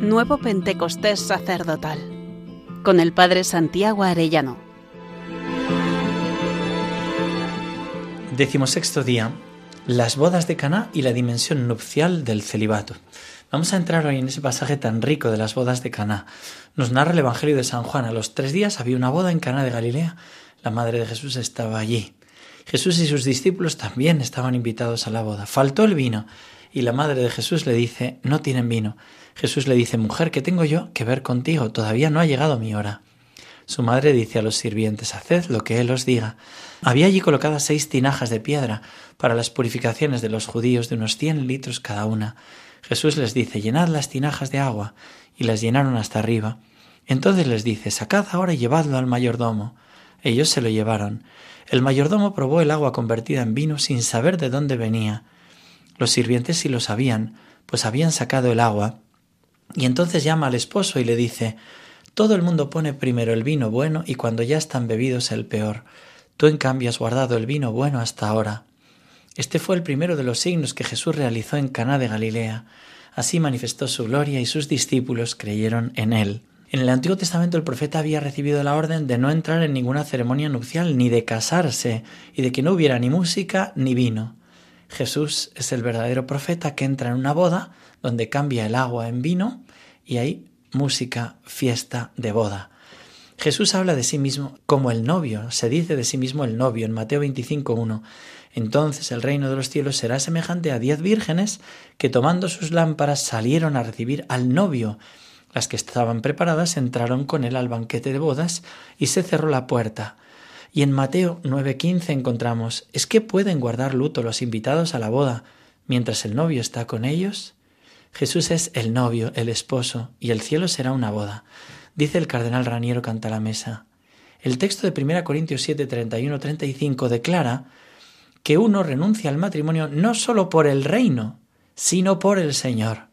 Nuevo Pentecostés Sacerdotal con el Padre Santiago Arellano. Decimosexto día, las bodas de Caná y la dimensión nupcial del celibato. Vamos a entrar hoy en ese pasaje tan rico de las bodas de Caná. Nos narra el Evangelio de San Juan. A los tres días había una boda en Caná de Galilea. La madre de Jesús estaba allí. Jesús y sus discípulos también estaban invitados a la boda. Faltó el vino y la madre de Jesús le dice, no tienen vino. Jesús le dice, mujer, ¿qué tengo yo que ver contigo? Todavía no ha llegado mi hora. Su madre dice a los sirvientes, haced lo que él os diga. Había allí colocadas seis tinajas de piedra para las purificaciones de los judíos de unos cien litros cada una. Jesús les dice, llenad las tinajas de agua, y las llenaron hasta arriba. Entonces les dice, sacad ahora y llevadlo al mayordomo. Ellos se lo llevaron. El mayordomo probó el agua convertida en vino sin saber de dónde venía. Los sirvientes sí lo sabían, pues habían sacado el agua. Y entonces llama al esposo y le dice, Todo el mundo pone primero el vino bueno y cuando ya están bebidos el peor. Tú en cambio has guardado el vino bueno hasta ahora. Este fue el primero de los signos que Jesús realizó en Caná de Galilea. Así manifestó su gloria y sus discípulos creyeron en él. En el Antiguo Testamento el profeta había recibido la orden de no entrar en ninguna ceremonia nupcial, ni de casarse, y de que no hubiera ni música ni vino. Jesús es el verdadero profeta que entra en una boda donde cambia el agua en vino y hay música, fiesta de boda. Jesús habla de sí mismo como el novio, se dice de sí mismo el novio en Mateo 25.1. Entonces el reino de los cielos será semejante a diez vírgenes que tomando sus lámparas salieron a recibir al novio las que estaban preparadas entraron con él al banquete de bodas y se cerró la puerta. Y en Mateo 9:15 encontramos, ¿es que pueden guardar luto los invitados a la boda mientras el novio está con ellos? Jesús es el novio, el esposo, y el cielo será una boda. Dice el cardenal Raniero Canta la Mesa. El texto de 1 Corintios 7, 31, 35 declara que uno renuncia al matrimonio no sólo por el reino, sino por el Señor.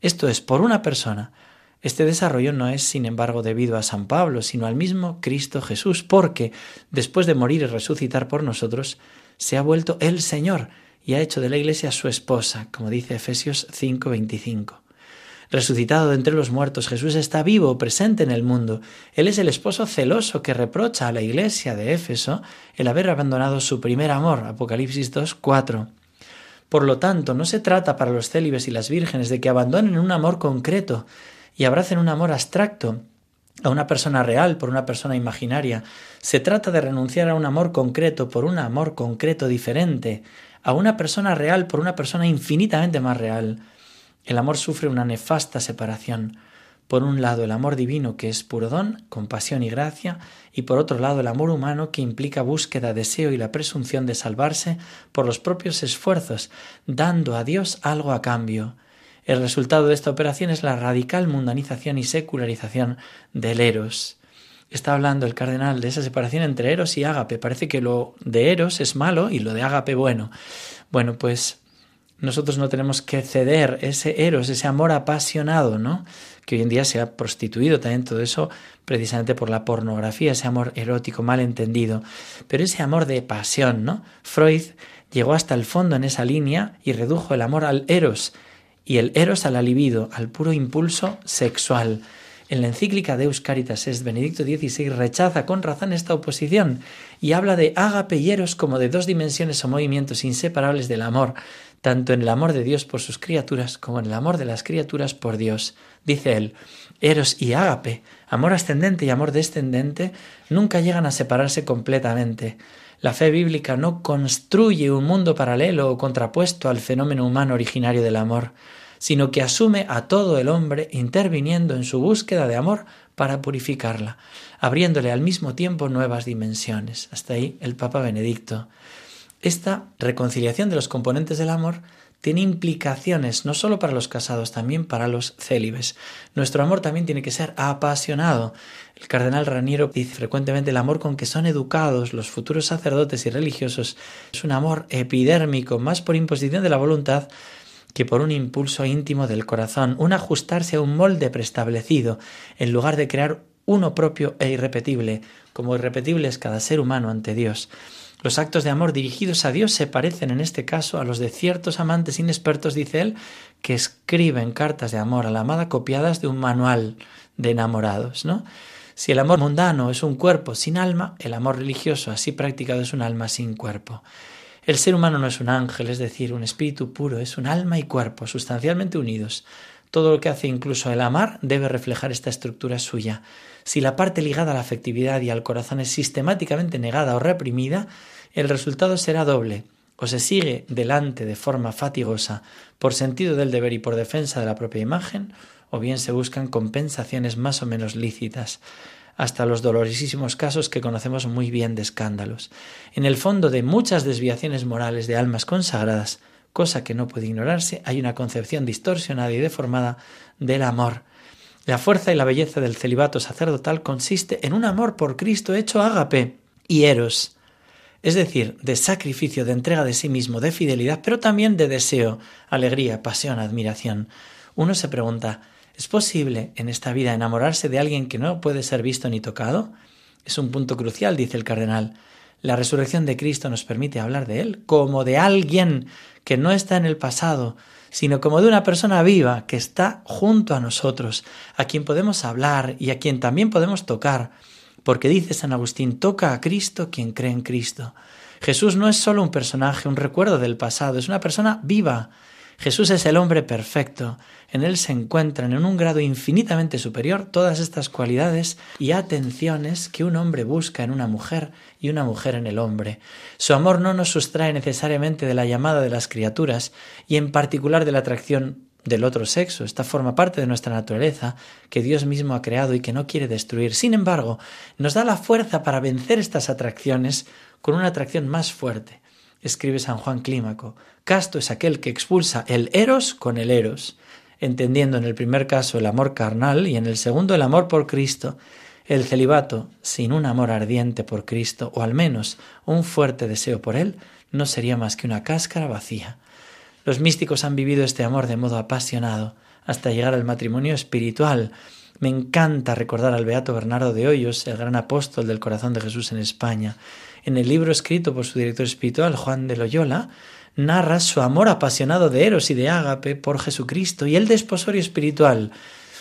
Esto es, por una persona, este desarrollo no es, sin embargo, debido a San Pablo, sino al mismo Cristo Jesús, porque, después de morir y resucitar por nosotros, se ha vuelto el Señor y ha hecho de la Iglesia su esposa, como dice Efesios 5:25. Resucitado de entre los muertos, Jesús está vivo, presente en el mundo. Él es el esposo celoso que reprocha a la Iglesia de Éfeso el haber abandonado su primer amor, Apocalipsis 2:4. Por lo tanto, no se trata para los célibes y las vírgenes de que abandonen un amor concreto, y abracen un amor abstracto a una persona real por una persona imaginaria. Se trata de renunciar a un amor concreto por un amor concreto diferente, a una persona real por una persona infinitamente más real. El amor sufre una nefasta separación. Por un lado el amor divino que es puro don, compasión y gracia, y por otro lado el amor humano que implica búsqueda, deseo y la presunción de salvarse por los propios esfuerzos, dando a Dios algo a cambio. El resultado de esta operación es la radical mundanización y secularización del eros. Está hablando el cardenal de esa separación entre eros y ágape. Parece que lo de eros es malo y lo de ágape bueno. Bueno, pues nosotros no tenemos que ceder ese eros, ese amor apasionado, ¿no? Que hoy en día se ha prostituido también todo eso precisamente por la pornografía, ese amor erótico mal entendido. Pero ese amor de pasión, ¿no? Freud llegó hasta el fondo en esa línea y redujo el amor al eros, y el eros al libido, al puro impulso sexual. En la encíclica Deus Caritas es Benedicto XVI rechaza con razón esta oposición y habla de ágape y eros como de dos dimensiones o movimientos inseparables del amor, tanto en el amor de Dios por sus criaturas como en el amor de las criaturas por Dios. Dice él, eros y ágape, amor ascendente y amor descendente, nunca llegan a separarse completamente. La fe bíblica no construye un mundo paralelo o contrapuesto al fenómeno humano originario del amor, sino que asume a todo el hombre interviniendo en su búsqueda de amor para purificarla, abriéndole al mismo tiempo nuevas dimensiones. Hasta ahí el Papa Benedicto. Esta reconciliación de los componentes del amor tiene implicaciones no solo para los casados, también para los célibes. Nuestro amor también tiene que ser apasionado. El cardenal Raniero dice frecuentemente el amor con que son educados los futuros sacerdotes y religiosos es un amor epidérmico, más por imposición de la voluntad que por un impulso íntimo del corazón, un ajustarse a un molde preestablecido, en lugar de crear uno propio e irrepetible, como irrepetible es cada ser humano ante Dios. Los actos de amor dirigidos a Dios se parecen en este caso a los de ciertos amantes inexpertos, dice él, que escriben cartas de amor a la amada copiadas de un manual de enamorados, ¿no? Si el amor mundano es un cuerpo sin alma, el amor religioso así practicado es un alma sin cuerpo. El ser humano no es un ángel, es decir, un espíritu puro, es un alma y cuerpo sustancialmente unidos. Todo lo que hace incluso el amar debe reflejar esta estructura suya. Si la parte ligada a la afectividad y al corazón es sistemáticamente negada o reprimida, el resultado será doble. O se sigue delante de forma fatigosa por sentido del deber y por defensa de la propia imagen, o bien se buscan compensaciones más o menos lícitas, hasta los dolorosísimos casos que conocemos muy bien de escándalos. En el fondo de muchas desviaciones morales de almas consagradas, cosa que no puede ignorarse, hay una concepción distorsionada y deformada del amor. La fuerza y la belleza del celibato sacerdotal consiste en un amor por Cristo hecho ágape y eros, es decir, de sacrificio, de entrega de sí mismo, de fidelidad, pero también de deseo, alegría, pasión, admiración. Uno se pregunta, ¿Es posible en esta vida enamorarse de alguien que no puede ser visto ni tocado? Es un punto crucial, dice el cardenal. La resurrección de Cristo nos permite hablar de Él como de alguien que no está en el pasado, sino como de una persona viva que está junto a nosotros, a quien podemos hablar y a quien también podemos tocar, porque dice San Agustín, toca a Cristo quien cree en Cristo. Jesús no es solo un personaje, un recuerdo del pasado, es una persona viva. Jesús es el hombre perfecto, en él se encuentran en un grado infinitamente superior todas estas cualidades y atenciones que un hombre busca en una mujer y una mujer en el hombre. Su amor no nos sustrae necesariamente de la llamada de las criaturas y en particular de la atracción del otro sexo. Esta forma parte de nuestra naturaleza que Dios mismo ha creado y que no quiere destruir. Sin embargo, nos da la fuerza para vencer estas atracciones con una atracción más fuerte. Escribe San Juan Clímaco, casto es aquel que expulsa el eros con el eros entendiendo en el primer caso el amor carnal y en el segundo el amor por Cristo, el celibato, sin un amor ardiente por Cristo, o al menos un fuerte deseo por Él, no sería más que una cáscara vacía. Los místicos han vivido este amor de modo apasionado, hasta llegar al matrimonio espiritual. Me encanta recordar al Beato Bernardo de Hoyos, el gran apóstol del corazón de Jesús en España. En el libro escrito por su director espiritual, Juan de Loyola, narra su amor apasionado de Eros y de Ágape por Jesucristo y el desposorio espiritual.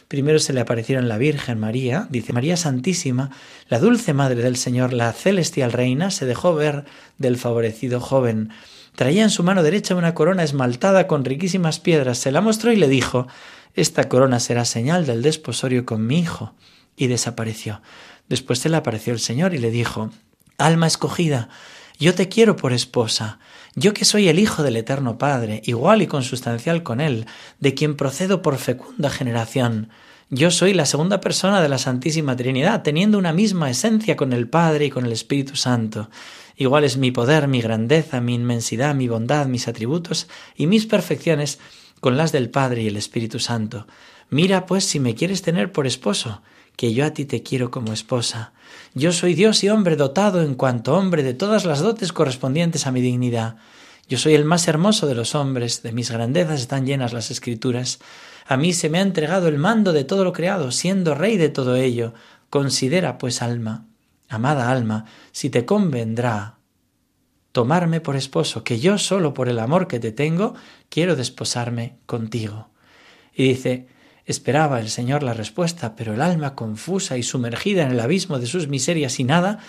Primero se le aparecieron la Virgen María, dice María Santísima, la dulce Madre del Señor, la celestial Reina, se dejó ver del favorecido joven. Traía en su mano derecha una corona esmaltada con riquísimas piedras, se la mostró y le dijo Esta corona será señal del desposorio con mi hijo. Y desapareció. Después se le apareció el Señor y le dijo Alma escogida, yo te quiero por esposa, yo que soy el Hijo del Eterno Padre, igual y consustancial con Él, de quien procedo por fecunda generación. Yo soy la segunda persona de la Santísima Trinidad, teniendo una misma esencia con el Padre y con el Espíritu Santo. Igual es mi poder, mi grandeza, mi inmensidad, mi bondad, mis atributos y mis perfecciones con las del Padre y el Espíritu Santo. Mira, pues, si me quieres tener por esposo, que yo a ti te quiero como esposa. Yo soy Dios y hombre dotado en cuanto hombre de todas las dotes correspondientes a mi dignidad. Yo soy el más hermoso de los hombres, de mis grandezas están llenas las escrituras. A mí se me ha entregado el mando de todo lo creado, siendo rey de todo ello. Considera, pues, alma, amada alma, si te convendrá tomarme por esposo, que yo solo por el amor que te tengo quiero desposarme contigo. Y dice, Esperaba el Señor la respuesta, pero el alma confusa y sumergida en el abismo de sus miserias y nada,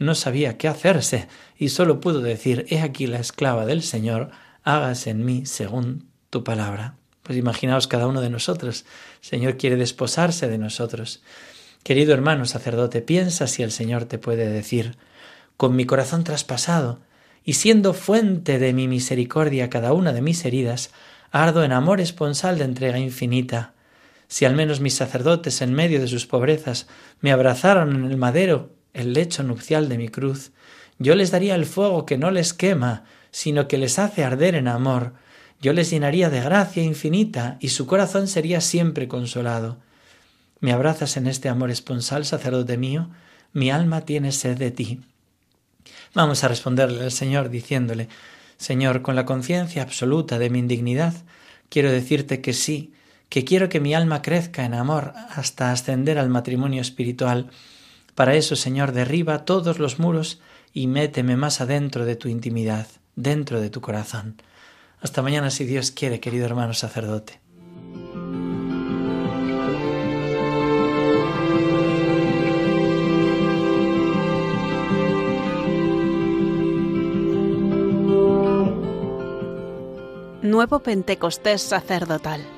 no sabía qué hacerse, y sólo pudo decir He aquí la esclava del Señor, hágase en mí según tu palabra. Pues imaginaos cada uno de nosotros. El Señor quiere desposarse de nosotros. Querido hermano sacerdote, piensa si el Señor te puede decir con mi corazón traspasado, y siendo fuente de mi misericordia cada una de mis heridas, ardo en amor esponsal de entrega infinita si al menos mis sacerdotes en medio de sus pobrezas me abrazaron en el madero, el lecho nupcial de mi cruz, yo les daría el fuego que no les quema, sino que les hace arder en amor, yo les llenaría de gracia infinita y su corazón sería siempre consolado. ¿Me abrazas en este amor esponsal, sacerdote mío? Mi alma tiene sed de ti. Vamos a responderle al Señor diciéndole, Señor, con la conciencia absoluta de mi indignidad, quiero decirte que sí, que quiero que mi alma crezca en amor hasta ascender al matrimonio espiritual. Para eso, Señor, derriba todos los muros y méteme más adentro de tu intimidad, dentro de tu corazón. Hasta mañana, si Dios quiere, querido hermano sacerdote. Nuevo Pentecostés sacerdotal